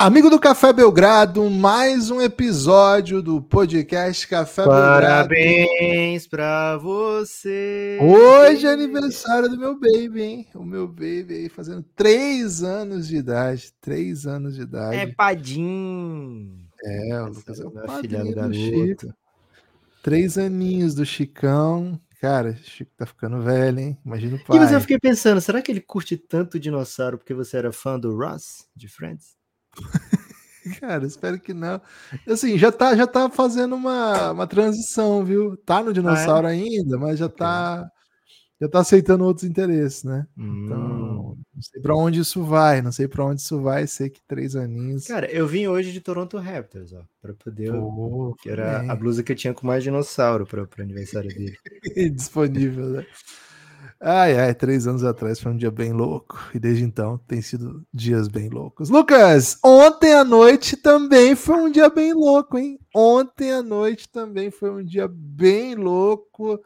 Amigo do Café Belgrado, mais um episódio do podcast Café Parabéns Belgrado. pra você. Hoje é aniversário do meu baby, hein? O meu baby aí fazendo três anos de idade. Três anos de idade. É Padim. É, o Lucas é o padrinho do Chico. Três aninhos do Chicão. Cara, o Chico tá ficando velho, hein? Imagina o pai. E eu fiquei pensando, será que ele curte tanto dinossauro porque você era fã do Ross, de Friends? Cara, espero que não. Assim, já tá, já tá fazendo uma, uma transição, viu? Tá no dinossauro ah, é? ainda, mas já tá já tá aceitando outros interesses, né? Então, hum. Então, não sei para onde isso vai, não sei para onde isso vai, sei que três aninhos. Cara, eu vim hoje de Toronto Raptors, ó, para poder, que era bem. a blusa que eu tinha com mais dinossauro para o aniversário dele. Disponível, né? Ai, ai, três anos atrás foi um dia bem louco. E desde então tem sido dias bem loucos. Lucas, ontem à noite também foi um dia bem louco, hein? Ontem à noite também foi um dia bem louco.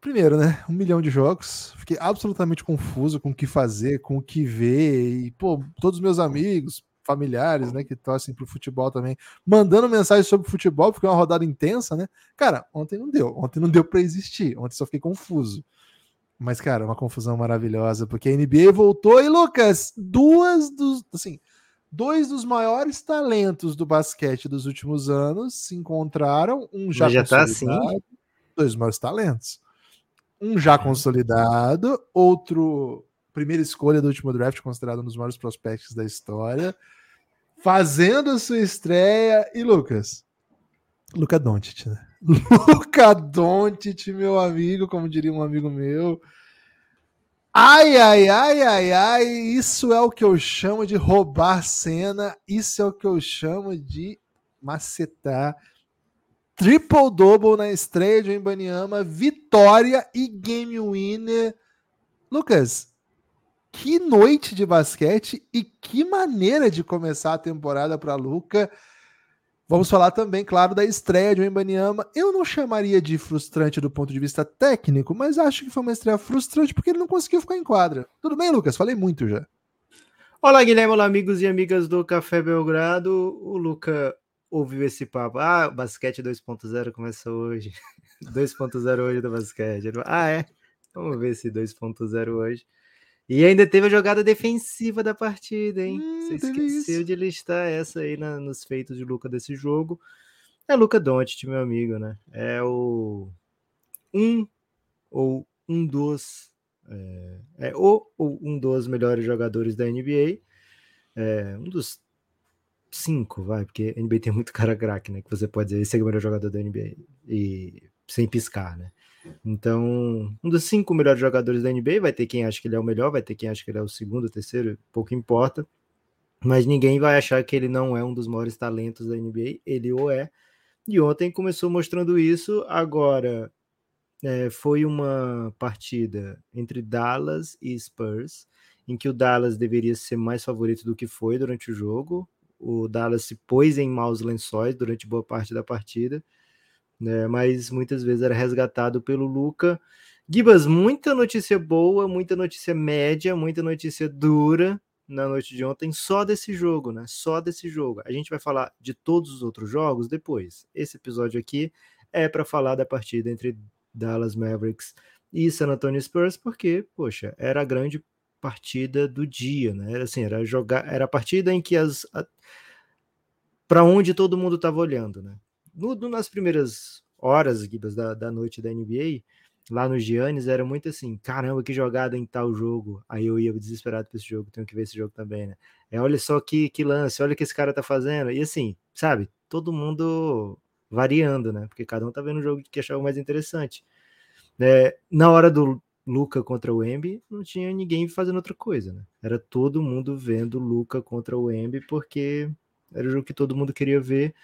Primeiro, né? Um milhão de jogos. Fiquei absolutamente confuso com o que fazer, com o que ver. E, pô, todos os meus amigos, familiares, né, que torcem pro futebol também, mandando mensagem sobre futebol, porque é uma rodada intensa, né? Cara, ontem não deu. Ontem não deu para existir. Ontem só fiquei confuso. Mas, cara, uma confusão maravilhosa, porque a NBA voltou e, Lucas, duas dos. Assim, dois dos maiores talentos do basquete dos últimos anos se encontraram. Um já, já tá assim. Dois maiores talentos. Um já consolidado, outro primeira escolha do último draft, considerado um dos maiores prospectos da história, fazendo a sua estreia. E Lucas, Luca Doncic, né? Luca Doncic, meu amigo, como diria um amigo meu. Ai, ai, ai, ai, ai, isso é o que eu chamo de roubar cena, isso é o que eu chamo de macetar. Triple-double na estreia de Embanyama, vitória e game winner. Lucas, que noite de basquete e que maneira de começar a temporada para Luca. Vamos falar também, claro, da estreia de Wembanyama. Eu não chamaria de frustrante do ponto de vista técnico, mas acho que foi uma estreia frustrante porque ele não conseguiu ficar em quadra. Tudo bem, Lucas? Falei muito já. Olá, Guilherme. Olá, amigos e amigas do Café Belgrado. O Luca ouviu esse papo. Ah, basquete 2.0 começa hoje. 2.0 hoje do basquete. Ah, é? Vamos ver esse 2.0 hoje. E ainda teve a jogada defensiva da partida, hein? Hum, Você esqueceu isso. de listar essa aí na, nos feitos de Luca desse jogo. É Luca Doncic, meu amigo, né? É o um ou um dos é, é o ou um dos melhores jogadores da NBA. É, um dos cinco, vai, porque a NBA tem muito cara craque, né? Que você pode dizer, esse é o melhor jogador da NBA. E sem piscar, né? Então, um dos cinco melhores jogadores da NBA, vai ter quem acha que ele é o melhor, vai ter quem acha que ele é o segundo, terceiro, pouco importa. Mas ninguém vai achar que ele não é um dos maiores talentos da NBA, ele o é. E ontem começou mostrando isso, agora é, foi uma partida entre Dallas e Spurs, em que o Dallas deveria ser mais favorito do que foi durante o jogo. O Dallas se pôs em maus lençóis durante boa parte da partida né? Mas muitas vezes era resgatado pelo Luca. Gibas, muita notícia boa, muita notícia média, muita notícia dura na noite de ontem, só desse jogo, né? Só desse jogo. A gente vai falar de todos os outros jogos depois. Esse episódio aqui é para falar da partida entre Dallas Mavericks e San Antonio Spurs, porque, poxa, era a grande partida do dia, né? Era assim, era jogar, era a partida em que as para onde todo mundo estava olhando, né? No, no, nas primeiras horas Gibas, da, da noite da NBA, lá nos Giannis, era muito assim: caramba, que jogada em tal jogo. Aí eu ia desesperado para esse jogo, tenho que ver esse jogo também, né? É, olha só que, que lance, olha o que esse cara tá fazendo. E assim, sabe, todo mundo variando, né? Porque cada um tá vendo o jogo que achava mais interessante. É, na hora do Luca contra o Embi, não tinha ninguém fazendo outra coisa, né? Era todo mundo vendo Luca contra o Embi, porque era o jogo que todo mundo queria ver.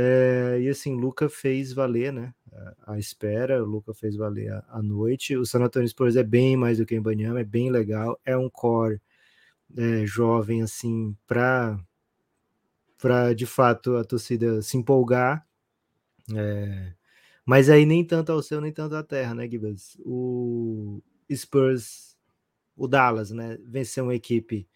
É, e assim, Luca fez valer, né? A, espera, o Luca fez valer a, a, noite. O San Antonio Spurs é bem mais do que o Ibanyama, é bem legal. É um core é, jovem, assim, para para de fato a torcida se empolgar. É, mas aí nem tanto ao céu, nem tanto à terra, né, Gibas? O Spurs, o Dallas, né? Venceu uma equipe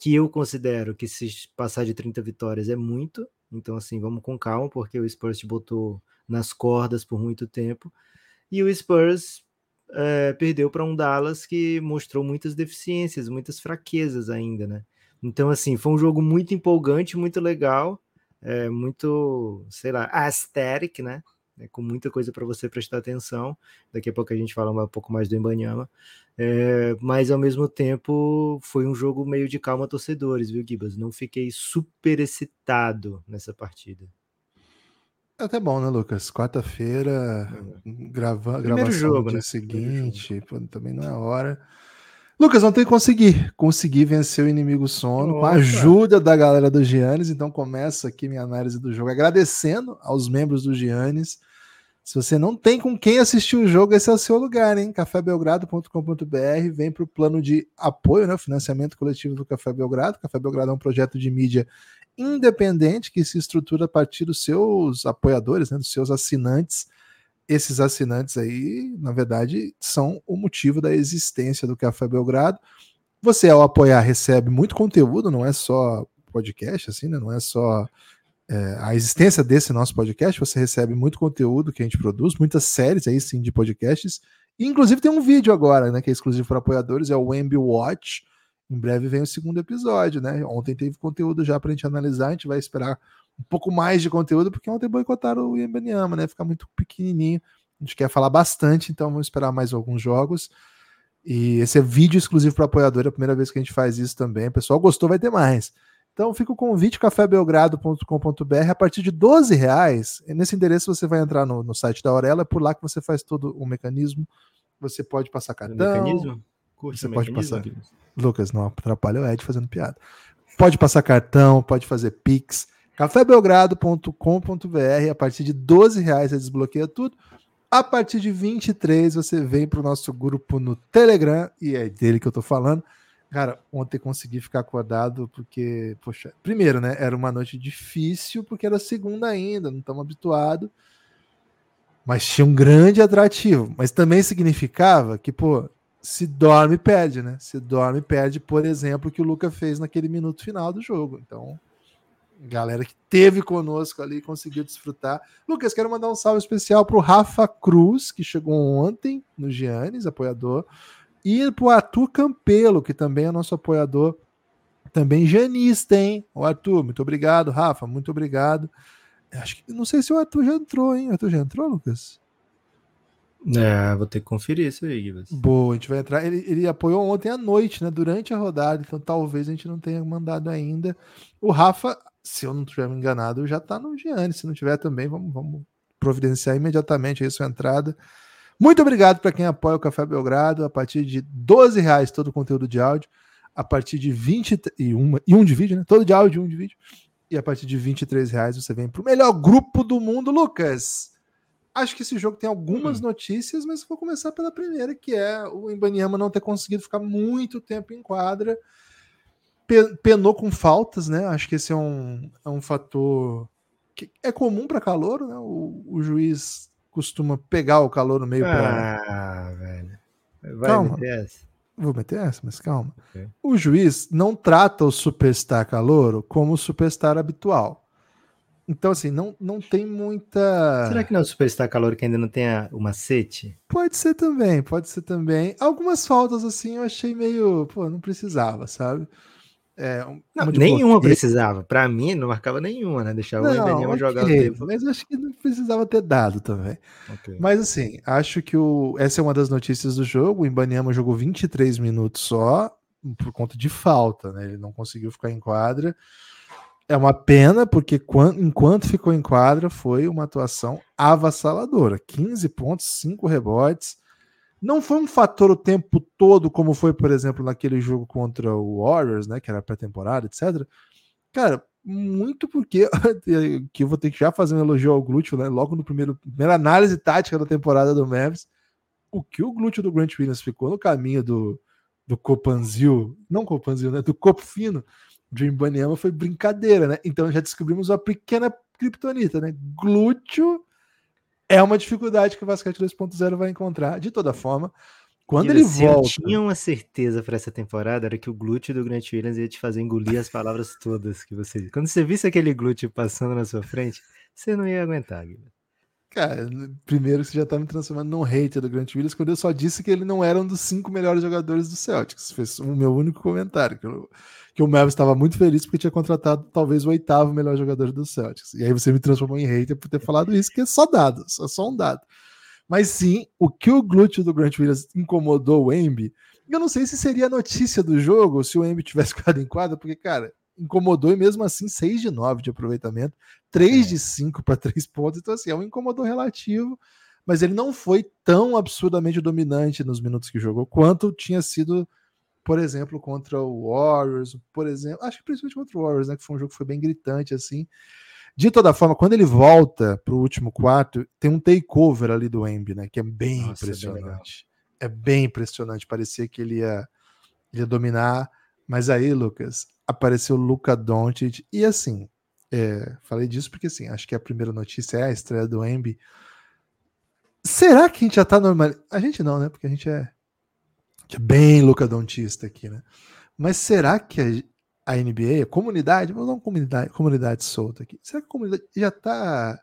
que eu considero que se passar de 30 vitórias é muito. Então, assim, vamos com calma, porque o Spurs te botou nas cordas por muito tempo. E o Spurs é, perdeu para um Dallas que mostrou muitas deficiências, muitas fraquezas ainda, né? Então, assim, foi um jogo muito empolgante, muito legal, é, muito, sei lá, aesthetic, né? É, com muita coisa para você prestar atenção. Daqui a pouco a gente fala um pouco mais do Embanyama. É, mas ao mesmo tempo foi um jogo meio de calma torcedores, viu, Gibas? Não fiquei super excitado nessa partida. É até bom, né, Lucas? Quarta-feira, uhum. grava, gravação jogo, no dia né? seguinte, pô, também não é hora. Lucas, ontem consegui, consegui vencer o inimigo sono com a ajuda da galera do Giannis, então começa aqui minha análise do jogo, agradecendo aos membros do Giannis. Se você não tem com quem assistir o jogo, esse é o seu lugar, hein? cafébelgrado.com.br, vem para o plano de apoio, né? Financiamento coletivo do Café Belgrado. Café Belgrado é um projeto de mídia independente que se estrutura a partir dos seus apoiadores, né, dos seus assinantes. Esses assinantes aí, na verdade, são o motivo da existência do Café Belgrado. Você, ao apoiar, recebe muito conteúdo, não é só podcast, assim, né? Não é só é, a existência desse nosso podcast, você recebe muito conteúdo que a gente produz, muitas séries aí sim de podcasts. Inclusive tem um vídeo agora, né, que é exclusivo para apoiadores, é o Wemby Watch, em breve vem o segundo episódio, né? Ontem teve conteúdo já para a gente analisar, a gente vai esperar um pouco mais de conteúdo, porque ontem boicotaram o Yembanyama, né? Fica muito pequenininho. A gente quer falar bastante, então vamos esperar mais alguns jogos. E esse é vídeo exclusivo para apoiador, é a primeira vez que a gente faz isso também. O pessoal gostou, vai ter mais. Então fica o convite cafébelgrado.com.br a partir de 12 reais. Nesse endereço você vai entrar no, no site da Aurela, é por lá que você faz todo o mecanismo. Você pode passar cartão. Mecanismo? Curte você pode passar. Lucas, não atrapalha o Ed fazendo piada. Pode passar cartão, pode fazer Pix. cafébelgrado.com.br a partir de 12 reais você desbloqueia tudo. A partir de 23 você vem para o nosso grupo no Telegram e é dele que eu tô falando. Cara, ontem consegui ficar acordado porque, poxa, primeiro, né, era uma noite difícil porque era segunda ainda, não estamos habituados. Mas tinha um grande atrativo, mas também significava que, pô, se dorme, perde, né? Se dorme, perde, por exemplo, o que o Luca fez naquele minuto final do jogo. Então, galera que teve conosco ali conseguiu desfrutar. Lucas, quero mandar um salve especial para o Rafa Cruz, que chegou ontem no Giannis, apoiador, e para o Arthur Campelo, que também é nosso apoiador, também janista, hein? O Arthur, muito obrigado, Rafa, muito obrigado. Acho que não sei se o Arthur já entrou, hein? O Arthur já entrou, Lucas? É, vou ter que conferir isso aí, Guilherme. Boa, a gente vai entrar. Ele, ele apoiou ontem à noite, né? Durante a rodada, então talvez a gente não tenha mandado ainda. O Rafa, se eu não estiver me enganado, já tá no Gianni. Se não tiver também, vamos, vamos providenciar imediatamente aí sua entrada. Muito obrigado para quem apoia o Café Belgrado. A partir de 12 reais todo o conteúdo de áudio. A partir de 20 e, uma, e um de vídeo, né? Todo de áudio e um de vídeo. E a partir de 23 reais você vem para o melhor grupo do mundo, Lucas. Acho que esse jogo tem algumas hum. notícias, mas vou começar pela primeira, que é o Ibaniama não ter conseguido ficar muito tempo em quadra. Penou com faltas, né? Acho que esse é um, é um fator que é comum para calor, né? O, o, juiz costuma pegar o calor no meio. Ah, velho. Vai calma. meter essa? Vou meter essa, mas calma. Okay. O juiz não trata o superstar calor como o superstar habitual. Então, assim, não, não tem muita. Será que não é o Superstar Calor que ainda não tem o macete? Pode ser também, pode ser também. Algumas faltas, assim, eu achei meio. Pô, não precisava, sabe? É, não, nenhuma precisava. Para mim, não marcava nenhuma, né? Deixava não, o Ibaniama okay, jogar o tempo. Mas acho que não precisava ter dado também. Okay. Mas assim, acho que o... essa é uma das notícias do jogo. O Ibaniama jogou 23 minutos só, por conta de falta, né? Ele não conseguiu ficar em quadra. É uma pena, porque quando, enquanto ficou em quadra, foi uma atuação avassaladora. 15 pontos, 5 rebotes. Não foi um fator o tempo todo, como foi, por exemplo, naquele jogo contra o Warriors, né? Que era pré-temporada, etc. Cara, muito porque que eu vou ter que já fazer um elogio ao glúteo, né? Logo no primeiro primeira análise tática da temporada do Mavis, o que o glúteo do Grant Williams ficou no caminho do, do Copanzil, não Copanzil, né? Do Copo Fino Dream Banyama foi brincadeira, né? Então já descobrimos uma pequena criptonita, né? Glúteo é uma dificuldade que o Basquete 2.0 vai encontrar. De toda forma, Quando ele volta. Eu tinha uma certeza para essa temporada era que o glúteo do Grant Williams ia te fazer engolir as palavras todas que você. Quando você visse aquele glúteo passando na sua frente, você não ia aguentar, Guilherme. Cara, primeiro você já tá me transformando num hater do Grant Williams quando eu só disse que ele não era um dos cinco melhores jogadores do Celtics. Foi o meu único comentário. Que, eu, que o Mavis estava muito feliz porque tinha contratado talvez o oitavo melhor jogador do Celtics. E aí você me transformou em hater por ter falado isso, que é só dado, é só um dado. Mas sim, o que o glúteo do Grant Williams incomodou o Embi, eu não sei se seria notícia do jogo se o Embi tivesse ficado em quadra, porque, cara, incomodou e mesmo assim 6 de 9 de aproveitamento, 3 é. de 5 para 3 pontos. Então, assim, é um incomodou relativo, mas ele não foi tão absurdamente dominante nos minutos que jogou quanto tinha sido, por exemplo, contra o Warriors, por exemplo, acho que principalmente contra o Warriors, né, que foi um jogo que foi bem gritante assim. De toda forma, quando ele volta para o último quarto, tem um takeover ali do Embi, né, que é bem Nossa, impressionante. É bem, é bem impressionante, parecia que ele ia, ele ia dominar, mas aí, Lucas, apareceu Luca Doncic e assim, é, falei disso porque assim, acho que a primeira notícia é a estreia do Embi. Será que a gente já tá normal? A gente não, né? Porque a gente é, a gente é bem Luca Doncista aqui, né? Mas será que a, a NBA, a comunidade, vamos dar uma comunidade, comunidade solta aqui. Será que a comunidade já tá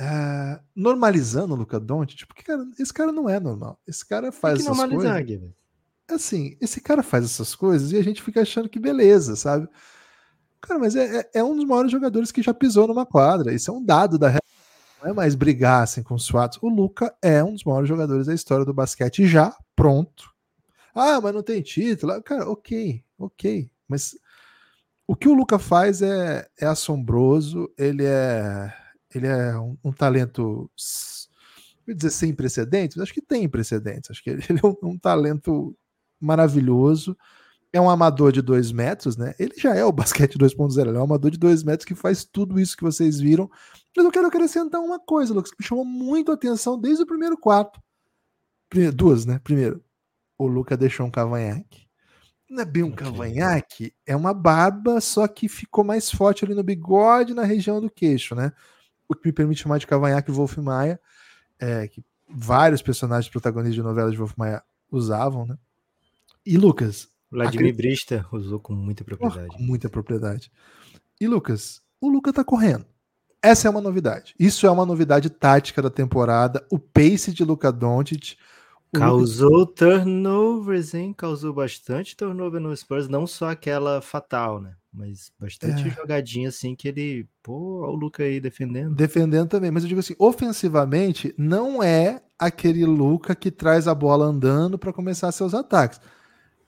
uh, normalizando o Luca Doncic? Porque cara, esse cara não é normal. Esse cara faz essas coisas. Guilherme assim, esse cara faz essas coisas e a gente fica achando que beleza, sabe? Cara, mas é, é, é um dos maiores jogadores que já pisou numa quadra. Isso é um dado da realidade. Não é mais brigar assim com os fatos. O Luca é um dos maiores jogadores da história do basquete já pronto. Ah, mas não tem título. Cara, ok, ok. Mas o que o Luca faz é, é assombroso. Ele é, ele é um, um talento vou dizer sem precedentes, acho que tem precedentes. Acho que ele, ele é um, um, talento maravilhoso. É um amador de dois metros, né? Ele já é o basquete 2.0, ele é um amador de dois metros que faz tudo isso que vocês viram. Mas eu quero acrescentar uma coisa, Lucas, que me chamou muito a atenção desde o primeiro quarto. Duas, né? Primeiro, o Luca deixou um cavanhaque. Não é bem um cavanhaque, é uma barba, só que ficou mais forte ali no bigode, na região do queixo, né? O que me permite chamar de cavanhaque Wolf Maia, é, que vários personagens protagonistas de novelas de Wolf Maia usavam, né? E Lucas? Vladimir acredito... Brista usou com muita propriedade. com muita propriedade. E Lucas? O Luca tá correndo. Essa é uma novidade. Isso é uma novidade tática da temporada. O pace de Luca Doncic. Causou Lucas... turnovers, hein? Causou bastante turnover no Spurs, não só aquela fatal, né? Mas bastante é. jogadinha assim que ele, pô, o Luca aí defendendo. Defendendo também, mas eu digo assim, ofensivamente não é aquele Luca que traz a bola andando para começar seus ataques.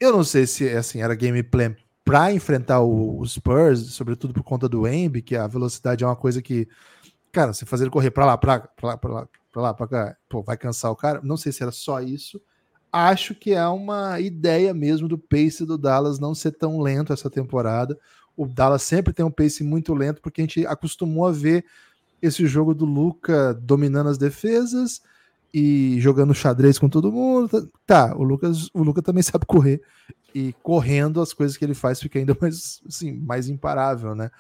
Eu não sei se assim era gameplay para enfrentar o, Spurs, sobretudo por conta do Embi, que a velocidade é uma coisa que, cara, você fazer ele correr para lá, para lá, para lá, para lá, para cá, pô, vai cansar o cara. Não sei se era só isso. Acho que é uma ideia mesmo do pace do Dallas não ser tão lento essa temporada. O Dallas sempre tem um pace muito lento porque a gente acostumou a ver esse jogo do Luca dominando as defesas e jogando xadrez com todo mundo. Tá, tá, o Lucas, o Lucas também sabe correr e correndo as coisas que ele faz fica ainda mais, assim, mais imparável, né?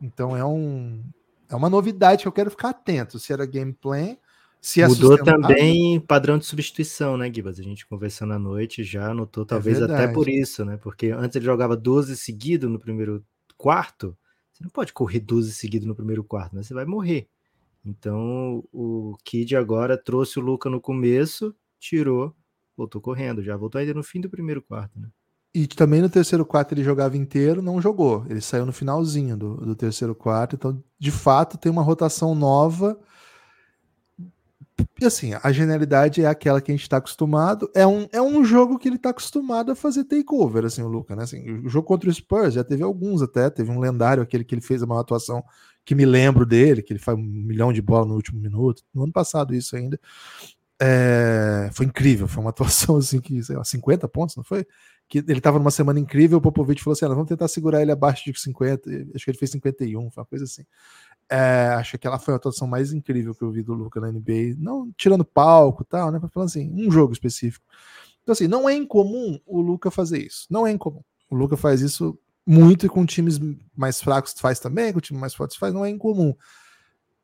Então é um é uma novidade que eu quero ficar atento. Se era gameplay, se é Mudou também padrão de substituição, né, Gibas? A gente conversando à noite já notou, talvez é até por isso, né? Porque antes ele jogava 12 seguido no primeiro quarto. Você não pode correr 12 seguido no primeiro quarto, né? Você vai morrer. Então o Kid agora trouxe o Luca no começo, tirou, voltou correndo, já voltou ainda no fim do primeiro quarto, né? E também no terceiro quarto ele jogava inteiro, não jogou. Ele saiu no finalzinho do, do terceiro quarto. Então, de fato, tem uma rotação nova. E assim, a genialidade é aquela que a gente está acostumado. É um, é um jogo que ele está acostumado a fazer takeover, assim, o Luca, né? Assim, o jogo contra o Spurs já teve alguns até. Teve um lendário, aquele que ele fez uma atuação que me lembro dele, que ele faz um milhão de bola no último minuto. No ano passado, isso ainda. É, foi incrível, foi uma atuação assim que, sei lá, 50 pontos, não foi? Que ele estava numa semana incrível, o Popovich falou assim: ah, vamos tentar segurar ele abaixo de 50, acho que ele fez 51, foi uma coisa assim. É, acho que ela foi a atuação mais incrível que eu vi do Luca na NBA, não tirando palco e tal, né? Falando assim, um jogo específico. Então, assim, não é incomum o Luca fazer isso. Não é incomum. O Luca faz isso muito e com times mais fracos faz também, com times mais fortes faz, não é incomum.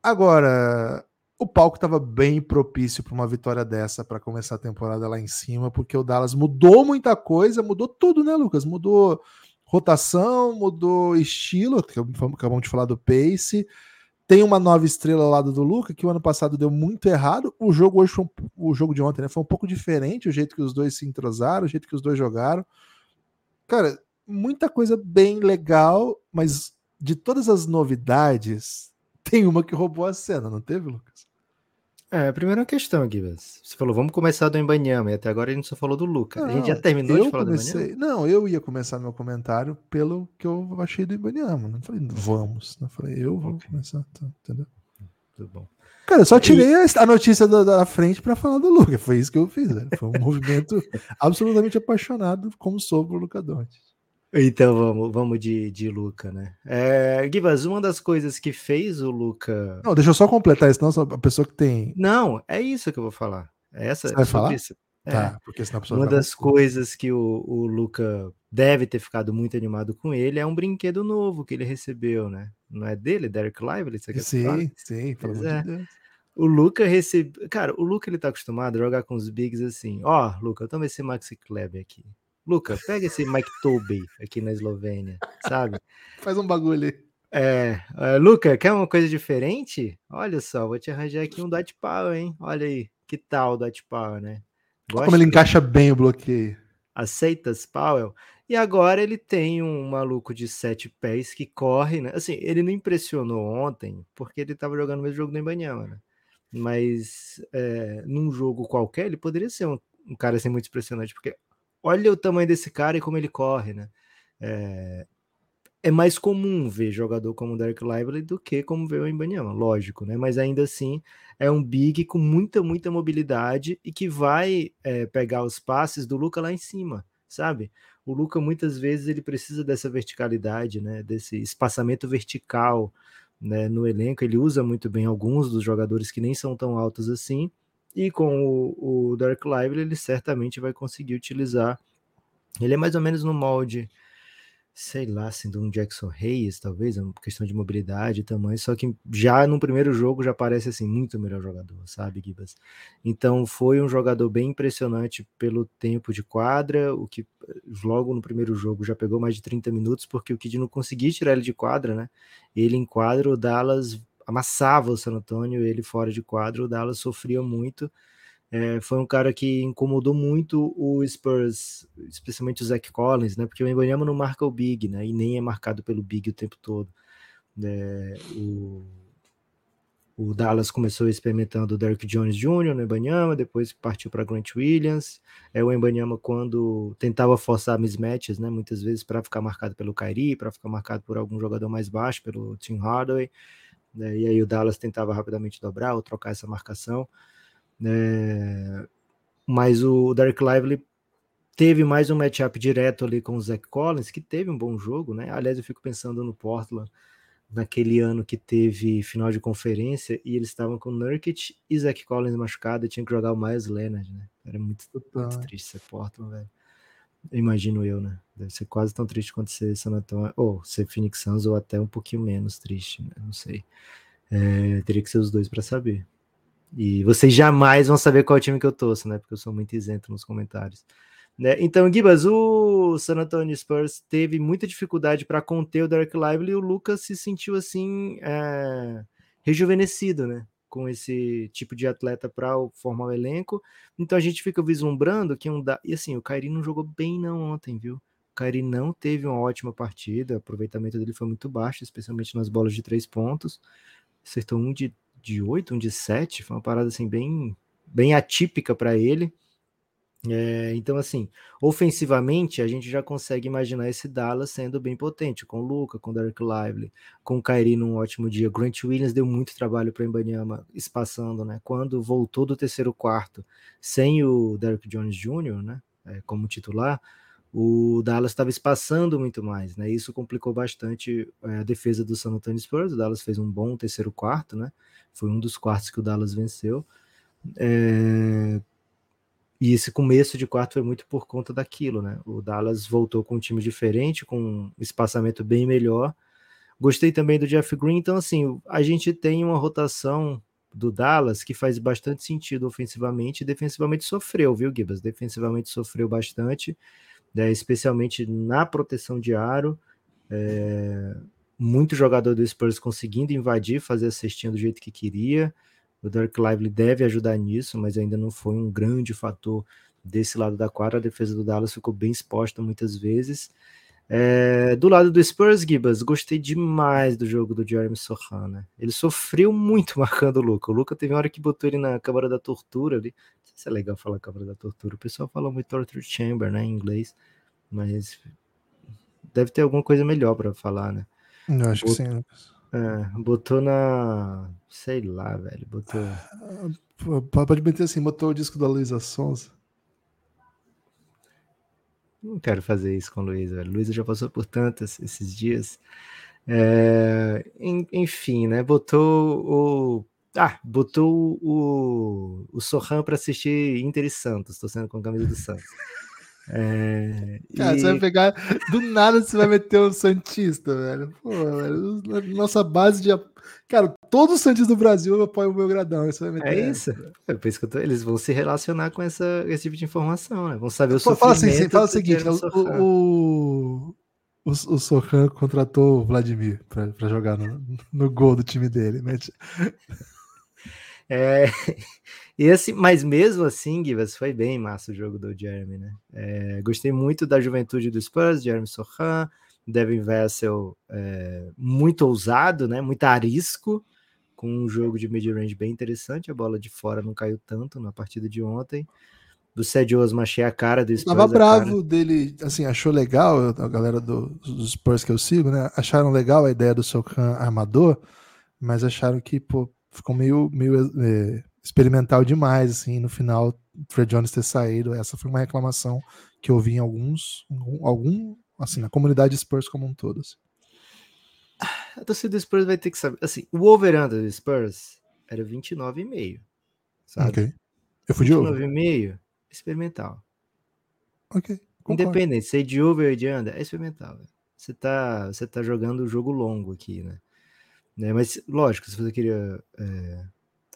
Agora, o palco estava bem propício para uma vitória dessa para começar a temporada lá em cima, porque o Dallas mudou muita coisa, mudou tudo, né, Lucas? Mudou rotação, mudou estilo, acabamos de falar do pace. Tem uma nova estrela ao lado do Luca, que o ano passado deu muito errado. O jogo hoje um, o jogo de ontem, né, foi um pouco diferente, o jeito que os dois se entrosaram, o jeito que os dois jogaram. Cara, muita coisa bem legal, mas de todas as novidades, tem uma que roubou a cena, não teve, Lucas? É, a primeira questão aqui, você falou, vamos começar do Embanyama, e até agora a gente só falou do Luca. Não, a gente já terminou de falar comecei, do Embanyama? Não, eu ia começar meu comentário pelo que eu achei do Embanyama. Não falei, vamos. Não falei, eu vou okay. começar, tá, entendeu? Tudo bom. Cara, eu só tirei e... a notícia da, da frente para falar do Luca. Foi isso que eu fiz. Né? Foi um movimento absolutamente apaixonado, como sou por Luca Doncic. Então vamos, vamos de, de Luca, né? É, Givas, uma das coisas que fez o Luca. Não, deixa eu só completar isso, não, a pessoa que tem. Não, é isso que eu vou falar. É essa, Você vai falar? Isso. É. Tá, porque senão a pessoa Uma das coisas que o, o Luca deve ter ficado muito animado com ele é um brinquedo novo que ele recebeu, né? Não é dele, Derek Lively? Você quer sim, falar? sim, pelo amor é. de Deus. O Luca recebe. Cara, o Luca ele tá acostumado a jogar com os bigs assim. Ó, oh, Luca, toma esse Maxi Kleber aqui. Luca, pega esse Mike Tobey aqui na Eslovênia, sabe? Faz um bagulho aí. É, uh, Luca, quer uma coisa diferente? Olha só, vou te arranjar aqui um Dot Power, hein? Olha aí, que tal o Dot Power, né? Gosta? Como ele encaixa bem o bloqueio. Aceitas, Powell? E agora ele tem um maluco de sete pés que corre, né? Assim, ele não impressionou ontem, porque ele estava jogando o mesmo jogo do Ibanyama, né? Mas é, num jogo qualquer, ele poderia ser um, um cara assim muito impressionante, porque olha o tamanho desse cara e como ele corre, né? É, é mais comum ver jogador como o Derek Lively do que como ver o Embanyama, lógico, né? Mas ainda assim é um big com muita, muita mobilidade e que vai é, pegar os passes do Luca lá em cima, sabe? O Luca muitas vezes ele precisa dessa verticalidade, né? Desse espaçamento vertical né? no elenco. Ele usa muito bem alguns dos jogadores que nem são tão altos assim e com o, o Dark Lively, ele certamente vai conseguir utilizar. Ele é mais ou menos no molde, sei lá, assim, de um Jackson Reyes, talvez, é uma questão de mobilidade e tamanho, só que já no primeiro jogo já parece assim, muito melhor jogador, sabe, Gibas? Então foi um jogador bem impressionante pelo tempo de quadra, o que logo no primeiro jogo já pegou mais de 30 minutos, porque o Kid não conseguia tirar ele de quadra, né? Ele em quadra, o Dallas amassava o San Antonio, ele fora de quadro, o Dallas sofria muito. É, foi um cara que incomodou muito o Spurs, especialmente o Zach Collins, né? Porque o Embanyama não marca o Big, né? E nem é marcado pelo Big o tempo todo. É, o, o, Dallas começou experimentando o Derrick Jones Jr. no Embanyama, depois partiu para Grant Williams. É o Embanyama quando tentava forçar mismatches, né? Muitas vezes para ficar marcado pelo Kyrie, para ficar marcado por algum jogador mais baixo, pelo Tim Hardaway né? E aí o Dallas tentava rapidamente dobrar ou trocar essa marcação. Né? Mas o Derek Lively teve mais um matchup direto ali com o Zach Collins, que teve um bom jogo, né? Aliás, eu fico pensando no Portland naquele ano que teve final de conferência e eles estavam com Nurkic e Zach Collins machucado e tinha que jogar o Miles Leonard, né? Era muito, muito triste ser Portland, velho. Imagino eu, né? Deve ser quase tão triste quanto ser San Antonio, ou ser Phoenix Suns, ou até um pouquinho menos triste, né? Não sei. É, teria que ser os dois para saber. E vocês jamais vão saber qual time que eu torço, né? Porque eu sou muito isento nos comentários. Né? Então, Gibas, o San Antonio Spurs teve muita dificuldade para conter o Derek Lively e o Lucas se sentiu assim é, rejuvenescido, né? Com esse tipo de atleta para formar o elenco. Então a gente fica vislumbrando que um da... e assim, o Kairi não jogou bem não ontem, viu? O Kairi não teve uma ótima partida, o aproveitamento dele foi muito baixo, especialmente nas bolas de três pontos. Acertou um de, de oito, um de sete, foi uma parada assim bem bem atípica para ele. É, então, assim, ofensivamente, a gente já consegue imaginar esse Dallas sendo bem potente, com o Luca, com o Derek Lively, com o Kyrie num ótimo dia. Grant Williams deu muito trabalho para Embanyama, espaçando, né? Quando voltou do terceiro quarto, sem o Derek Jones Jr., né? É, como titular, o Dallas estava espaçando muito mais, né? Isso complicou bastante é, a defesa do San Antonio Spurs. O Dallas fez um bom terceiro quarto, né? Foi um dos quartos que o Dallas venceu. É, e esse começo de quarto foi muito por conta daquilo, né? O Dallas voltou com um time diferente, com um espaçamento bem melhor. Gostei também do Jeff Green, então assim, a gente tem uma rotação do Dallas que faz bastante sentido ofensivamente e defensivamente sofreu, viu, Gibas? Defensivamente sofreu bastante, né, especialmente na proteção de aro. É, muito jogador do Spurs conseguindo invadir, fazer a cestinha do jeito que queria. O Dirk Lively deve ajudar nisso, mas ainda não foi um grande fator desse lado da quadra. A defesa do Dallas ficou bem exposta muitas vezes. É, do lado do Spurs, Gibas, gostei demais do jogo do Jeremy Sohan, né? Ele sofreu muito marcando o Luca. O Luca teve uma hora que botou ele na câmara da tortura ali. Não sei se é legal falar câmara da tortura. O pessoal fala muito torture chamber, né, em inglês. Mas deve ter alguma coisa melhor para falar, né? Eu acho botou, que sim, É, botou na. Sei lá, velho. Botou. Pode meter assim, botou o disco da Luísa Sonza. Não quero fazer isso com o Luiz, velho. Luiz já passou por tantas esses dias. É, enfim, né? Botou o. Ah, botou o, o Sorran para assistir Inter e Santos, torcendo com a camisa do Santos. É, Cara, e... você vai pegar. Do nada você vai meter o Santista, velho. Pô, velho, nossa base de. Cara, todos os Santistas do Brasil apoiam o meu gradão. Você vai meter é isso. É por isso que tô... eles vão se relacionar com essa, esse tipo de informação, né? Vão saber o Pô, Fala, assim, fala o seguinte: o, o, o, o Sohan contratou o Vladimir para jogar no, no gol do time dele. Né? É, e assim, mas mesmo assim, Givas, foi bem massa o jogo do Jeremy, né? É, gostei muito da juventude do Spurs, Jeremy Sohan, Devin Vessel, é, muito ousado, né? Muito arisco, com um jogo de mid-range bem interessante. A bola de fora não caiu tanto na partida de ontem. Do Sed Osman, achei a cara do Spurs. Tava bravo cara... dele, assim, achou legal, a galera do, dos Spurs que eu sigo, né? Acharam legal a ideia do Sohan armador, mas acharam que, pô, ficou meio, meio é, experimental demais, assim, no final, Fred Jones ter saído. Essa foi uma reclamação que eu vi em alguns, algum, assim, na comunidade Spurs como um todo. Assim. A torcida do Spurs vai ter que saber. Assim, o over-under do Spurs era 29,5. Sabe? Ok. Eu fui de over. 29,5, experimental. Ok. Concordo. Independente, se é de over ou de under, é experimental. Você tá, você tá jogando o jogo longo aqui, né? Né? Mas, lógico, se você queria é,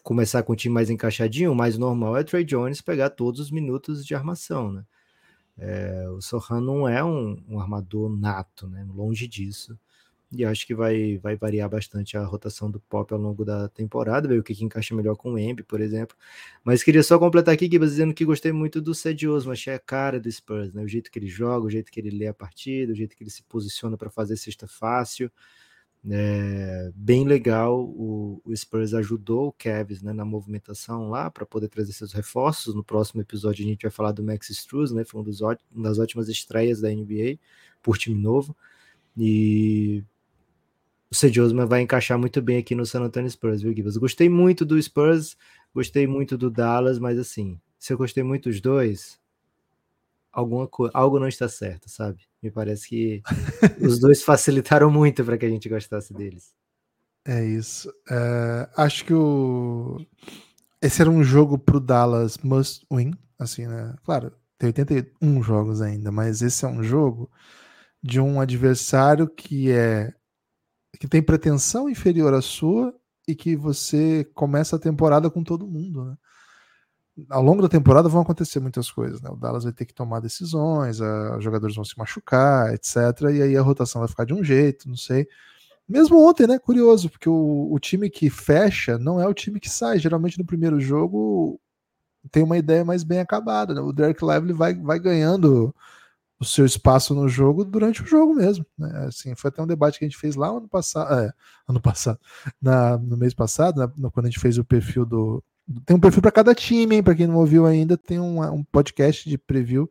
começar com um time mais encaixadinho, o mais normal é o Trey Jones pegar todos os minutos de armação, né? É, o Sohan não é um, um, armador nato, né? Longe disso. E acho que vai, vai variar bastante a rotação do Pop ao longo da temporada, ver o que, que encaixa melhor com o Embi, por exemplo. Mas queria só completar aqui, Gibas, dizendo que gostei muito do Osman, achei a cara do Spurs, né? O jeito que ele joga, o jeito que ele lê a partida, o jeito que ele se posiciona para fazer cesta fácil. É, bem legal, o, o, Spurs ajudou o Cavs né, na movimentação lá para poder trazer seus reforços. No próximo episódio a gente vai falar do Max Struz, né? Foi um dos uma das ótimas estreias da NBA por time novo. E o Osman vai encaixar muito bem aqui no San Antonio Spurs, viu, Gibbs? Gostei muito do Spurs, gostei muito do Dallas, mas assim, se eu gostei muito dos dois, alguma algo não está certo, sabe? Me parece que os dois facilitaram muito para que a gente gostasse deles. É isso. É, acho que o esse era um jogo para o Dallas must win, assim, né? Claro, tem 81 jogos ainda, mas esse é um jogo de um adversário que é que tem pretensão inferior à sua e que você começa a temporada com todo mundo, né? Ao longo da temporada vão acontecer muitas coisas, né? O Dallas vai ter que tomar decisões, os jogadores vão se machucar, etc. E aí a rotação vai ficar de um jeito, não sei. Mesmo ontem, né? Curioso, porque o, o time que fecha não é o time que sai. Geralmente no primeiro jogo tem uma ideia mais bem acabada. Né? O Derek Lively vai, vai ganhando o seu espaço no jogo durante o jogo mesmo. Né? Assim, foi até um debate que a gente fez lá ano passado, é, ano passado, na, no mês passado, né? quando a gente fez o perfil do, tem um perfil para cada time, hein? Para quem não ouviu ainda, tem um, um podcast de preview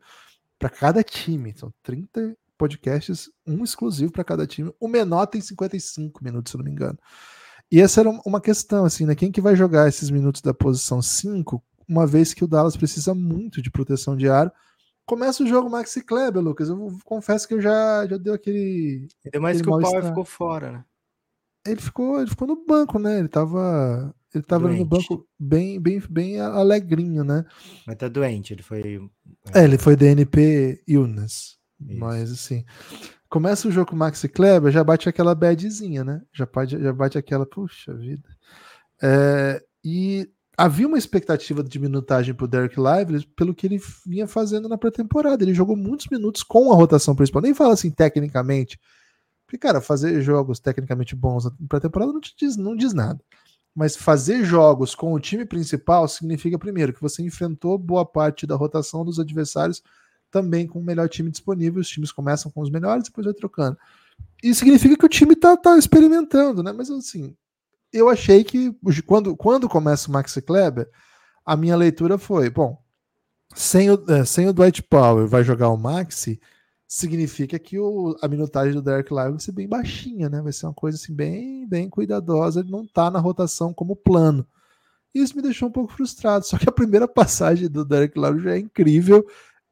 para cada time. São 30 podcasts, um exclusivo para cada time. O menor tem 55 minutos, se não me engano. E essa era uma questão, assim, né? Quem que vai jogar esses minutos da posição 5, uma vez que o Dallas precisa muito de proteção de ar? Começa o jogo Maxi Kleber, Lucas. Eu confesso que eu já, já deu aquele. Ainda mais aquele que o Power ficou fora, né? Ele ficou, ele ficou no banco, né? Ele tava ele tava doente. no banco bem, bem, bem alegrinho, né? Mas tá doente, ele foi. É, ele foi DNP illness. Isso. Mas assim, começa o jogo com o Maxi Kleber, já bate aquela badzinha, né? Já bate, já bate aquela, puxa vida. É, E havia uma expectativa de minutagem para o Derek Lively pelo que ele vinha fazendo na pré-temporada. Ele jogou muitos minutos com a rotação principal. Nem fala assim tecnicamente. Porque, cara, fazer jogos tecnicamente bons na pré-temporada não te diz, não diz nada. Mas fazer jogos com o time principal significa, primeiro, que você enfrentou boa parte da rotação dos adversários também com o melhor time disponível. Os times começam com os melhores, depois vai trocando. E significa que o time tá, tá experimentando, né? Mas assim, eu achei que quando, quando começa o Maxi Kleber, a minha leitura foi: bom, sem o, é, sem o Dwight Powell vai jogar o Maxi, significa que o, a minutagem do Derek Lively vai ser bem baixinha, né? Vai ser uma coisa assim bem, bem cuidadosa, ele não tá na rotação como plano. Isso me deixou um pouco frustrado. Só que a primeira passagem do Derek Lively já é incrível.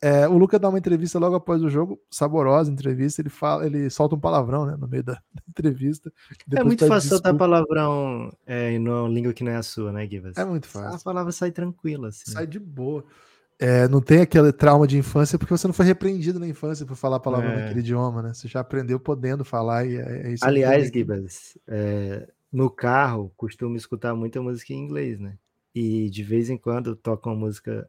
É, o Luca dá uma entrevista logo após o jogo, saborosa entrevista. Ele fala, ele solta um palavrão né, no meio da, da entrevista. É muito fácil soltar palavrão é, numa língua que não é a sua, né, Givas? É muito fácil. A palavra sai tranquila. Assim. Sai de boa. É, não tem aquele trauma de infância porque você não foi repreendido na infância por falar palavrão é. naquele idioma, né? Você já aprendeu podendo falar e é, é isso. Aliás, Gibas, é, no carro costumo escutar muita música em inglês, né? E de vez em quando toca uma música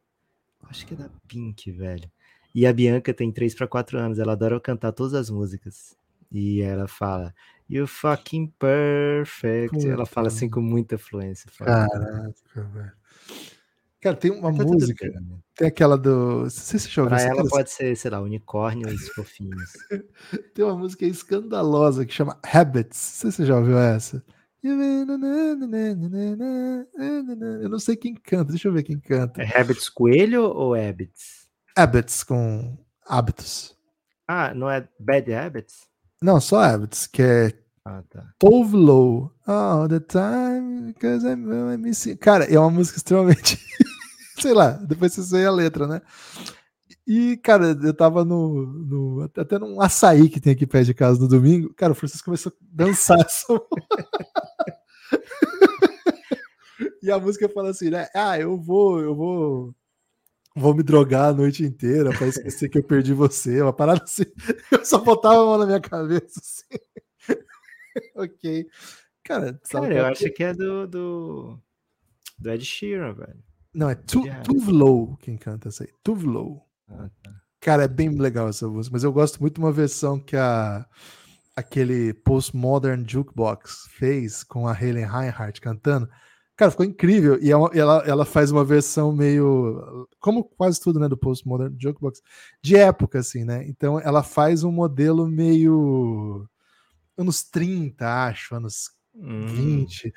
Acho que é da Pink, velho. E a Bianca tem 3 para 4 anos, ela adora cantar todas as músicas. E ela fala, You fucking perfect. Puta. Ela fala assim com muita fluência. Caraca, velho. Cara, tem uma tá música, tem aquela do. Você se já Pra ela pode ser, sei lá, unicórnios fofinhos. tem uma música escandalosa que chama Habits. Você, você já ouviu essa? Eu não sei quem canta, deixa eu ver quem canta. É Habits Coelho ou Habits? Habits com hábitos. Ah, não é Bad Habits? Não, só Habits, que é ah, tá. Tove Low. All the time, because I'm missing. Cara, é uma música extremamente. sei lá, depois você vê a letra, né? E, cara, eu tava no, no, Até num açaí que tem aqui perto de casa no domingo. Cara, o Francisco começou a dançar essa E a música fala assim, né? Ah, eu vou, eu vou. Vou me drogar a noite inteira para esquecer que eu perdi você. Uma parada assim. Eu só botava a mão na minha cabeça assim. ok. Cara, Cara eu acho que é do, do, do Ed Sheeran, velho. Não, é Tuvlow quem canta essa aí. Tuvlow. Ah, tá. Cara, é bem legal essa música, mas eu gosto muito de uma versão que a aquele Postmodern Jukebox fez com a Helen Reinhardt cantando. Cara, ficou incrível. E é ela, ela faz uma versão meio. Como quase tudo, né? Do Postmodern Jukebox. De época, assim, né? Então ela faz um modelo meio. Anos 30, acho, anos hum. 20.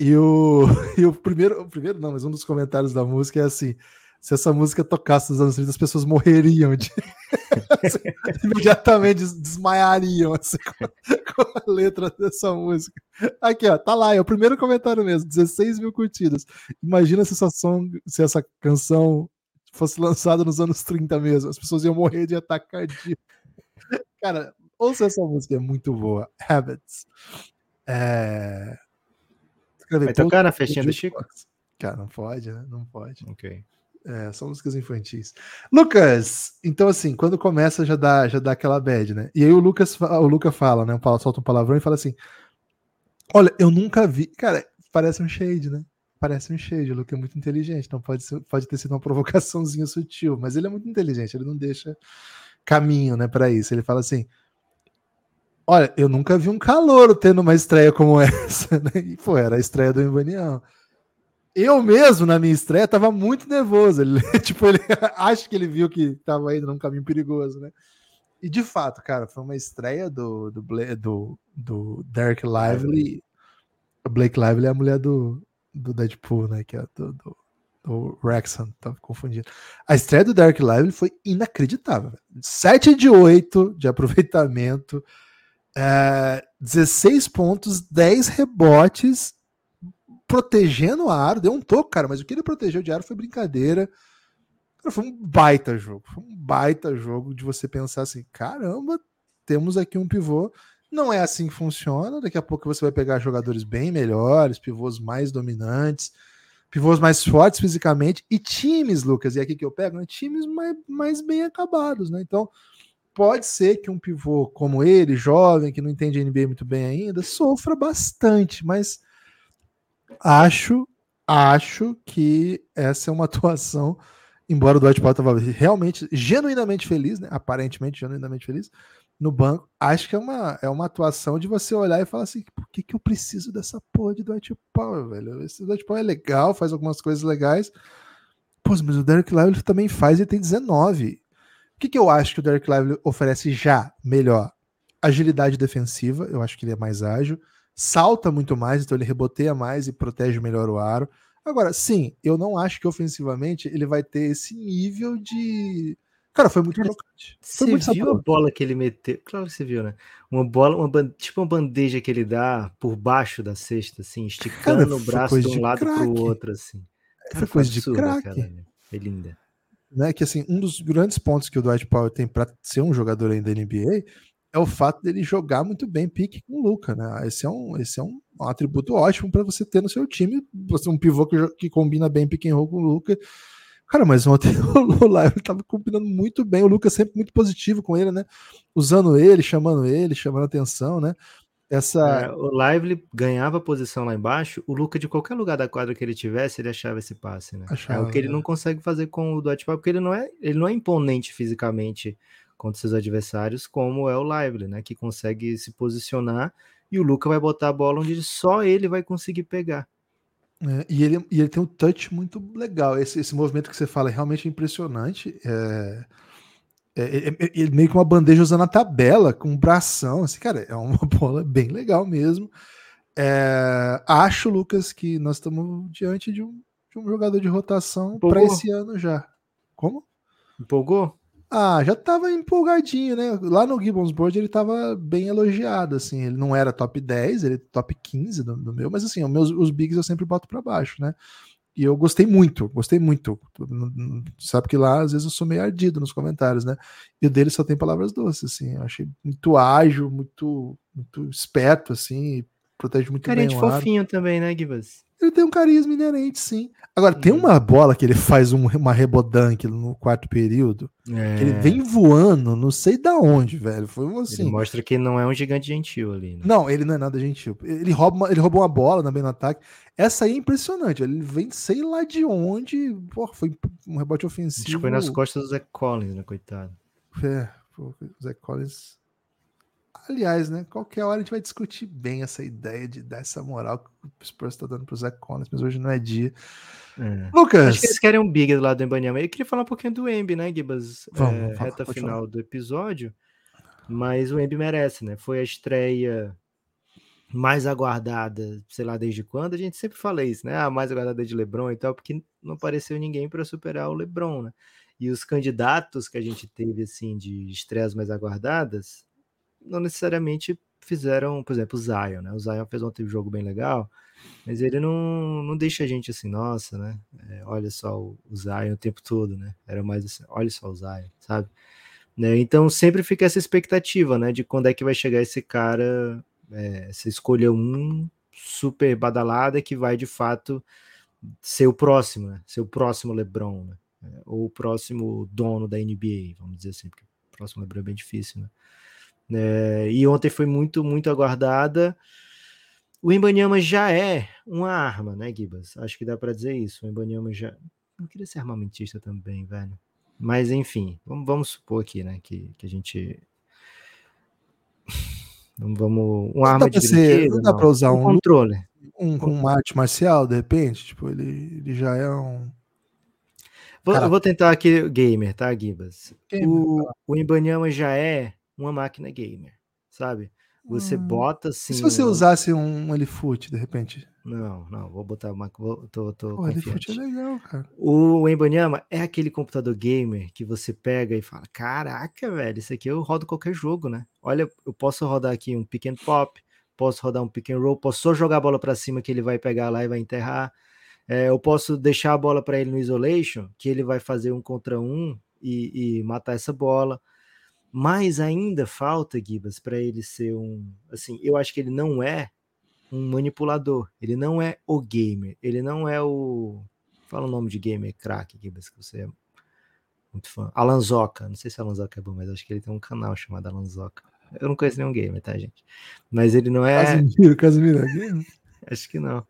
E o, e o primeiro. O primeiro, não, mas um dos comentários da música é assim se essa música tocasse nos anos 30, as pessoas morreriam de. imediatamente desmaiariam assim, com, a letra dessa música. Aqui, ó, tá lá, é o primeiro comentário mesmo, 16 mil curtidas. Imagina se essa, song, se essa canção fosse lançada nos anos 30 mesmo, as pessoas iam morrer de ataque cardíaco. Cara, ouça essa música, é muito boa. Habits. É... Vai tocar na festinha do Chico? Cara, não pode, né? Não pode. Ok. É, são músicas infantis. Lucas, então assim, quando começa já dá, já dá aquela bad, né? E aí o Lucas, o Luca fala, né? Solta um palavrão e fala assim: Olha, eu nunca vi. Cara, parece um shade, né? Parece um shade. O Luca é muito inteligente, então pode, ser, pode ter sido uma provocaçãozinha sutil, mas ele é muito inteligente, ele não deixa caminho, né, para isso. Ele fala assim: Olha, eu nunca vi um calor tendo uma estreia como essa, né? E, era a estreia do Embanião eu mesmo, na minha estreia, tava muito nervoso. Ele, tipo, ele acho que ele viu que tava indo num caminho perigoso, né? E de fato, cara, foi uma estreia do, do, do, do Derek Lively. Blake Lively é a mulher do, do Deadpool, né? Que é do, do, do Rexon, tava confundindo. A estreia do Derek Lively foi inacreditável. 7 de 8 de aproveitamento, é, 16 pontos, 10 rebotes protegendo a aro, deu um toque, cara, mas o que ele protegeu de aro foi brincadeira. Cara, foi um baita jogo. Foi um baita jogo de você pensar assim: caramba, temos aqui um pivô. Não é assim que funciona. Daqui a pouco você vai pegar jogadores bem melhores, pivôs mais dominantes, pivôs mais fortes fisicamente e times, Lucas, e aqui que eu pego, né, times mais, mais bem acabados, né? Então, pode ser que um pivô como ele, jovem, que não entende NBA muito bem ainda, sofra bastante, mas acho, acho que essa é uma atuação, embora o Dwight Powell estava realmente, genuinamente feliz, né? Aparentemente, genuinamente feliz no banco. Acho que é uma, é uma atuação de você olhar e falar assim: por que, que eu preciso dessa porra de Dwight Powell, velho? Esse Dwight Powell é legal, faz algumas coisas legais. Pô, mas o Derek Lively também faz, ele tem 19. O que, que eu acho que o Derek Lively oferece já melhor? Agilidade defensiva, eu acho que ele é mais ágil salta muito mais, então ele reboteia mais e protege melhor o aro. Agora, sim, eu não acho que ofensivamente ele vai ter esse nível de. Cara, foi muito Cara. Foi você muito viu saboroso. a bola que ele meteu? Claro que você viu, né? Uma bola, uma, tipo uma bandeja que ele dá por baixo da cesta, assim, esticando Cara, o braço de um lado para o outro, assim. Cara, foi coisa de craque. É linda. Né, que assim, um dos grandes pontos que o Dwight Powell tem para ser um jogador ainda da NBA é o fato dele jogar muito bem pique com o Luca, né? Esse é um, esse é um, um atributo ótimo para você ter no seu time, você um pivô que, que combina bem and roll com o Luca. Cara, mas ontem o Live tava combinando muito bem, o Luca sempre muito positivo com ele, né? Usando ele, chamando ele, chamando atenção, né? Essa... É, o Lively ganhava posição lá embaixo, o Luca, de qualquer lugar da quadra que ele tivesse, ele achava esse passe, né? Achava, é o que ele né? não consegue fazer com o Dwight Powell, porque ele não é, ele não é imponente fisicamente contra seus adversários, como é o Lively, né? Que consegue se posicionar e o Luca vai botar a bola onde só ele vai conseguir pegar. É, e, ele, e ele tem um touch muito legal. Esse, esse movimento que você fala é realmente impressionante. É, é, é, é ele meio que uma bandeja usando a tabela, com um bração. Assim, cara, é uma bola bem legal mesmo. É, acho, Lucas, que nós estamos diante de um, de um jogador de rotação para esse ano já. Como? Empolgou? Ah, já tava empolgadinho, né? Lá no Gibbons Board ele tava bem elogiado, assim. Ele não era top 10, ele é top 15 do, do meu, mas assim, os, meus, os bigs eu sempre boto para baixo, né? E eu gostei muito, gostei muito. Sabe que lá às vezes eu sou meio ardido nos comentários, né? E o dele só tem palavras doces, assim. Eu achei muito ágil, muito, muito esperto, assim, protege muito Carinha bem o fofinho também, né, Gibas? Ele tem um carisma inerente, sim. Agora, tem uhum. uma bola que ele faz um, uma rebodanque no quarto período. É. ele vem voando, não sei da onde, velho. Foi assim. Ele mostra que não é um gigante gentil ali. Né? Não, ele não é nada gentil. Ele rouba, uma, ele roubou uma bola também no ataque. Essa aí é impressionante. Ele vem sei lá de onde. Porra, foi um rebote ofensivo. Acho que foi nas costas do Zé Collins, né, coitado. É, o Zé Collins Aliás, né? Qualquer hora a gente vai discutir bem essa ideia de dar essa moral que o Spurs está dando para o Zé Collins, mas hoje não é dia. É. Lucas. Acho que eles querem um big do lado do Embanyama. Eu queria falar um pouquinho do Embi, né, Gibas? Vamos, é, reta final falar. do episódio. Mas o Embi merece, né? Foi a estreia mais aguardada, sei lá desde quando. A gente sempre fala isso, né? A ah, mais aguardada de LeBron e tal, porque não apareceu ninguém para superar o LeBron, né? E os candidatos que a gente teve, assim, de estreias mais aguardadas, não necessariamente fizeram, por exemplo, o Zion, né? O Zion fez um jogo bem legal, mas ele não, não deixa a gente assim, nossa, né? É, olha só o, o Zion o tempo todo, né? Era mais assim, olha só o Zion, sabe? Né? Então sempre fica essa expectativa, né? De quando é que vai chegar esse cara, é, você escolheu um super badalada que vai de fato ser o próximo, né? Ser o próximo LeBron, né? É, ou o próximo dono da NBA, vamos dizer assim, porque o próximo LeBron é bem difícil, né? É, e ontem foi muito, muito aguardada. O Embanyama já é uma arma, né, Gibas? Acho que dá para dizer isso. O Embanyama já. Não queria ser armamentista também, velho. Mas enfim, vamos, vamos supor aqui, né, que, que a gente. Vamos. Uma arma de ser, Não dá para usar um, um controle. Um, um, um arte marcial, de repente? Tipo, ele, ele já é um. Vou, vou tentar aqui, gamer, tá, Gibas? O, o Embanyama já é uma máquina gamer, sabe? Você hum. bota assim. E se você usasse um Elifoot, de repente? Não, não, vou botar uma. Vou, tô, tô Pô, Elifoot é legal, cara. O Embanyama é aquele computador gamer que você pega e fala: Caraca, velho, isso aqui eu rodo qualquer jogo, né? Olha, eu posso rodar aqui um pick and pop, posso rodar um pick and roll, posso só jogar a bola para cima que ele vai pegar lá e vai enterrar. É, eu posso deixar a bola para ele no isolation, que ele vai fazer um contra um e, e matar essa bola. Mas ainda falta, Gibas, para ele ser um. Assim, eu acho que ele não é um manipulador. Ele não é o gamer. Ele não é o. Fala o nome de gamer craque, Gibas, que você é muito fã. Alanzoca. Não sei se Alanzoca é bom, mas acho que ele tem um canal chamado Alanzoca. Eu não conheço nenhum gamer, tá, gente? Mas ele não é. Casimiro, Casimiro é gamer? acho que não.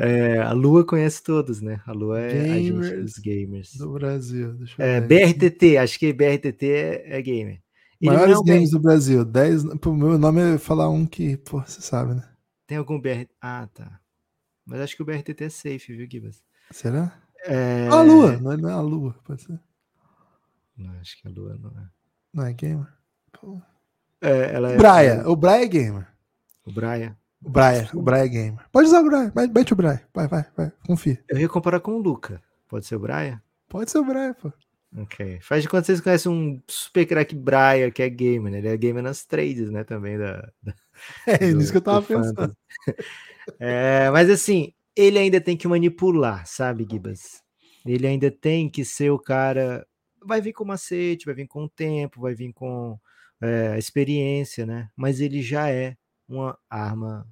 É, a Lua conhece todos, né? A Lua é gamers a dos gamers. Do Brasil. É, BRTT, acho que BRTT é, é gamer. Maiores é games do Brasil. 10. Pô, meu nome é falar um que, pô, você sabe, né? Tem algum BRTT? Ah, tá. Mas acho que o BRTT é safe, viu, Gibas? Será? É... a Lua, não é, não é a Lua, pode ser. Não, acho que a Lua não é. Não é gamer? Pô. É, ela é. Braia, o Braia é gamer. O Braia. O Braia, o Braia é gamer. Pode usar o Braia, mete o Braia. Vai, vai, vai, confia. Eu ia comparar com o Luca. Pode ser o Braia? Pode ser o Braia, pô. Ok. Faz de conta vocês conhecem um super crack Braia, que é gamer, né? Ele é gamer nas trades, né? Também da. da é do, nisso que eu tava pensando. é, mas assim, ele ainda tem que manipular, sabe, Gibas? Ele ainda tem que ser o cara. Vai vir com macete, vai vir com o tempo, vai vir com é, experiência, né? Mas ele já é uma arma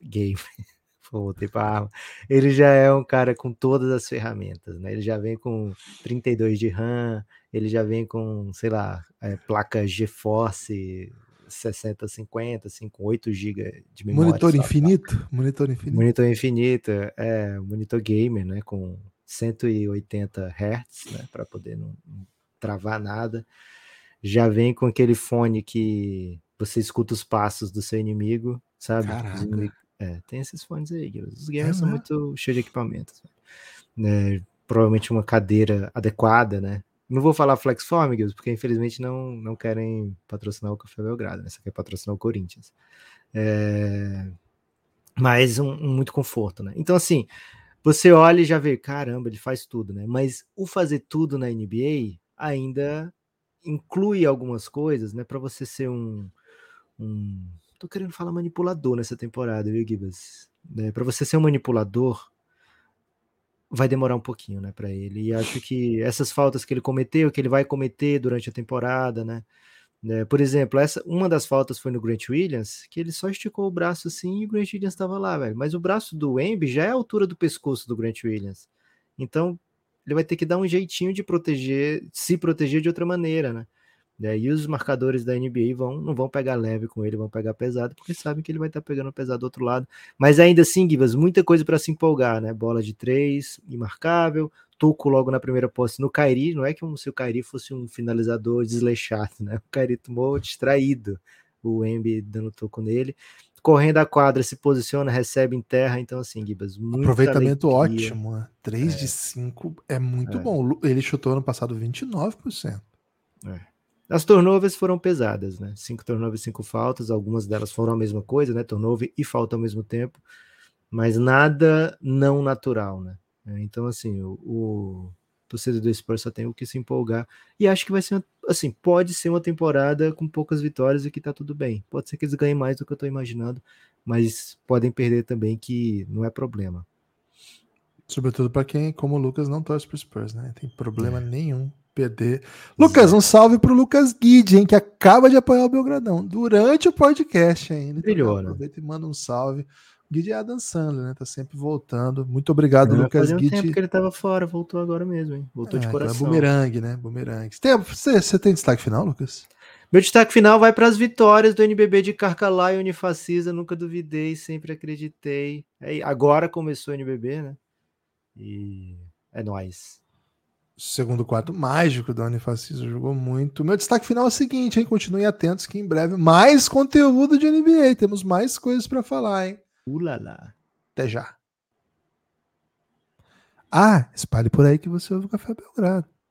game. Voltei para arma. Ele já é um cara com todas as ferramentas, né? Ele já vem com 32 de RAM, ele já vem com, sei lá, é, placa GeForce 6050, assim, com 8 GB de memória. Monitor infinito? Monitor infinito. Monitor infinito, é, monitor gamer, né? Com 180 Hz, né? Para poder não, não travar nada. Já vem com aquele fone que você escuta os passos do seu inimigo, sabe? É, tem esses fones aí. Os gamers é, são muito cheios de equipamentos. Né? Provavelmente uma cadeira adequada, né? Não vou falar Flexform, porque infelizmente não, não querem patrocinar o Café Belgrado, né? Só quer patrocinar o Corinthians. É... Mas um, um, muito conforto, né? Então, assim, você olha e já vê, caramba, ele faz tudo, né? Mas o fazer tudo na NBA ainda inclui algumas coisas, né? Para você ser um, um. Tô querendo falar manipulador nessa temporada, viu, Gibas? É, para você ser um manipulador, vai demorar um pouquinho, né, para ele. E acho que essas faltas que ele cometeu, que ele vai cometer durante a temporada, né? né por exemplo, essa uma das faltas foi no Grant Williams, que ele só esticou o braço assim e o Grant Williams estava lá, velho. Mas o braço do Embi já é a altura do pescoço do Grant Williams. Então, ele vai ter que dar um jeitinho de proteger, se proteger de outra maneira, né? Né? E os marcadores da NBA vão, não vão pegar leve com ele, vão pegar pesado, porque sabem que ele vai estar tá pegando pesado do outro lado. Mas ainda assim, Givas, muita coisa para se empolgar, né? Bola de três, imarcável, toco logo na primeira posse no Kairi. Não é como se o Kairi fosse um finalizador desleixado, né? O Kairi tomou distraído o Embi dando toco nele. Correndo a quadra, se posiciona, recebe em terra. Então, assim, Gibas, Aproveitamento alegria. ótimo. Né? 3 é. de 5 é muito é. bom. Ele chutou no passado 29%. É. As turnovers foram pesadas, né? Cinco turnovers, cinco faltas, algumas delas foram a mesma coisa, né? Turnover e falta ao mesmo tempo, mas nada não natural, né? Então, assim, o, o torcedor do Spurs só tem o que se empolgar e acho que vai ser, assim, pode ser uma temporada com poucas vitórias e que tá tudo bem. Pode ser que eles ganhem mais do que eu tô imaginando, mas podem perder também, que não é problema. Sobretudo para quem, como o Lucas, não torce pro Spurs, né? Tem problema é. nenhum perder. Lucas, um salve pro Lucas Guide, hein, que acaba de apoiar o Belgradão durante o podcast ainda. Brilhou, então, aproveita e manda um salve. O Guide é Adam Sandler, né? Tá sempre voltando. Muito obrigado, Lucas fazia um Guide. tempo que ele tava fora, voltou agora mesmo, hein? Voltou é, de coração. É bumerangue, né? Bumerangue. Você, você tem destaque final, Lucas? Meu destaque final vai para as vitórias do NBB de Carcalá e Unifacisa. Nunca duvidei, sempre acreditei. É, agora começou o NBB, né? E é nóis segundo quarto mágico da Unifacisa, jogou muito. Meu destaque final é o seguinte, hein? Continuem atentos que em breve mais conteúdo de NBA. Temos mais coisas para falar, hein? Ulala. Até já. Ah, espalhe por aí que você ouve o Café Belgrado.